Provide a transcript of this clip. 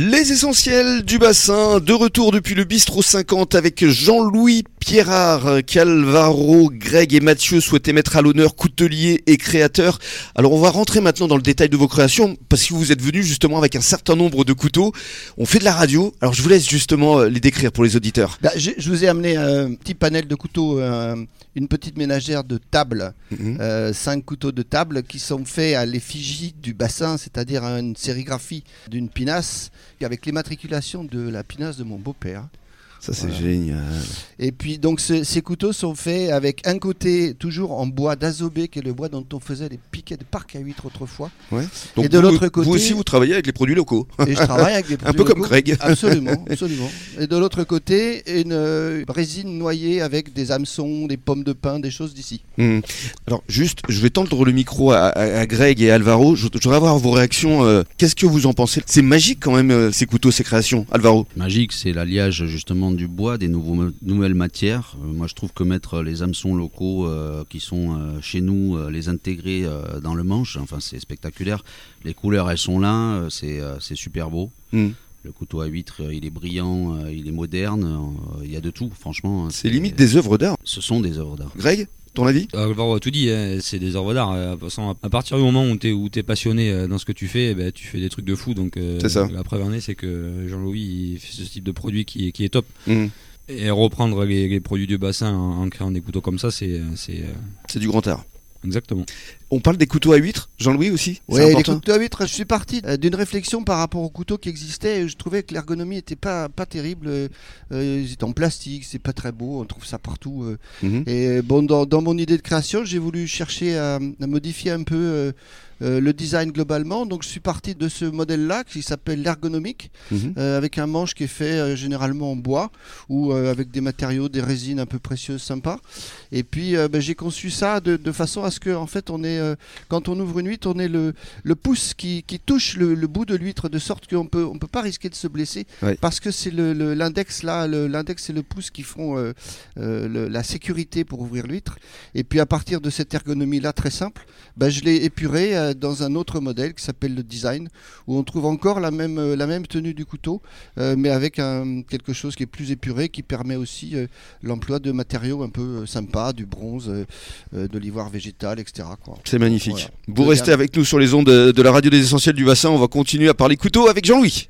Les essentiels du bassin, de retour depuis le bistrot 50 avec Jean-Louis Pierrard, Calvaro, Greg et Mathieu souhaitaient mettre à l'honneur coutelier et créateur. Alors on va rentrer maintenant dans le détail de vos créations parce que vous êtes venus justement avec un certain nombre de couteaux. On fait de la radio, alors je vous laisse justement euh, les décrire pour les auditeurs. Bah, je, je vous ai amené un petit panel de couteaux, euh, une petite ménagère de table, Mhm. euh, cinq couteaux de table qui sont faits à l'effigie du bassin, c'est-à-dire à une sérigraphie d'une pinasse avec l'immatriculation de la pinasse de mon beau-père. Ça c'est Voilà. génial. Et puis donc ce- ces couteaux sont faits avec un côté toujours en bois d'azobé, qui est le bois dont on faisait les piquets de parc à huîtres autrefois. Donc Et de vous- l'autre côté- Vous aussi vous travaillez avec les produits locaux. Et je travaille avec des Un produits peu comme locaux. Greg. Absolument, absolument. Et de l'autre côté, une euh, résine noyée avec des hameçons, des pommes de pin, des choses d'ici. Hmm. Alors juste, je vais tendre le micro à, à- à Greg et Alvaro. Je, je voudrais avoir vos réactions. euh, Qu'est-ce que vous en pensez? C'est magique quand même euh, ces couteaux, ces créations, Alvaro. Magique, c'est l'alliage justement du bois, des nouveaux, nouvelles matières. Euh, moi, je trouve que mettre les hameçons locaux euh, qui sont euh, chez nous, euh, les intégrer euh, dans le manche, enfin, c'est spectaculaire. Les couleurs, elles sont là, euh, c'est euh, super beau. Hmm. Le couteau à huître, euh, il est brillant, euh, il est moderne, euh, il y a de tout, franchement. C'est limite des œuvres d'art. Ce sont des œuvres d'art. Greg, ton avis Alvaro a tout dit, hein, c'est des œuvres d'art. de toute façon, à partir du moment où tu es, passionné euh, dans ce que tu fais, eh ben, tu fais des trucs de fou. Donc, euh, ça. La preuve en est, c'est que Jean-Louis il fait ce type de produit qui est, qui est top. Hmm. Et reprendre les, les produits du bassin en, en créant des couteaux comme ça, c'est euh, C'est du grand art. Exactement. On parle des couteaux à huîtres, Jean-Louis aussi C'est Ouais, les couteaux à huîtres, je suis parti euh, d'une réflexion par rapport aux couteaux qui existaient. et Je trouvais que l'ergonomie était pas, pas terrible. euh, euh, ils étaient en plastique, c'est pas très beau, on trouve ça partout. euh. Mhm. Et bon, dans, dans mon idée de création, j'ai voulu chercher à, à modifier un peu euh, le design globalement. Donc je suis parti de ce modèle-là qui s'appelle l'ergonomique, Mhm. avec un manche qui est fait généralement en bois ou avec des matériaux, des résines un peu précieuses, sympas. Et puis ben, j'ai conçu ça de, de façon à ce que, en fait, on est, euh, quand on ouvre une huître, on ait le, le pouce qui, qui touche le, le bout de l'huître de sorte qu'on peut, on peut pas risquer de se blesser parce que c'est l'index là, l'index et le pouce qui font euh, euh, la sécurité pour ouvrir l'huître. Et puis à partir de cette ergonomie là très simple, ben, je l'ai épuré dans un autre modèle qui s'appelle le design où on trouve encore la même, la même tenue du couteau, mais avec un, quelque chose qui est plus épuré, qui permet aussi l'emploi de matériaux un peu sympas, du bronze, de l'ivoire végétal, etc. C'est magnifique. Voilà. Vous restez avec nous sur les ondes de, de la radio des essentiels du bassin. On va continuer à parler couteaux avec Jean-Louis.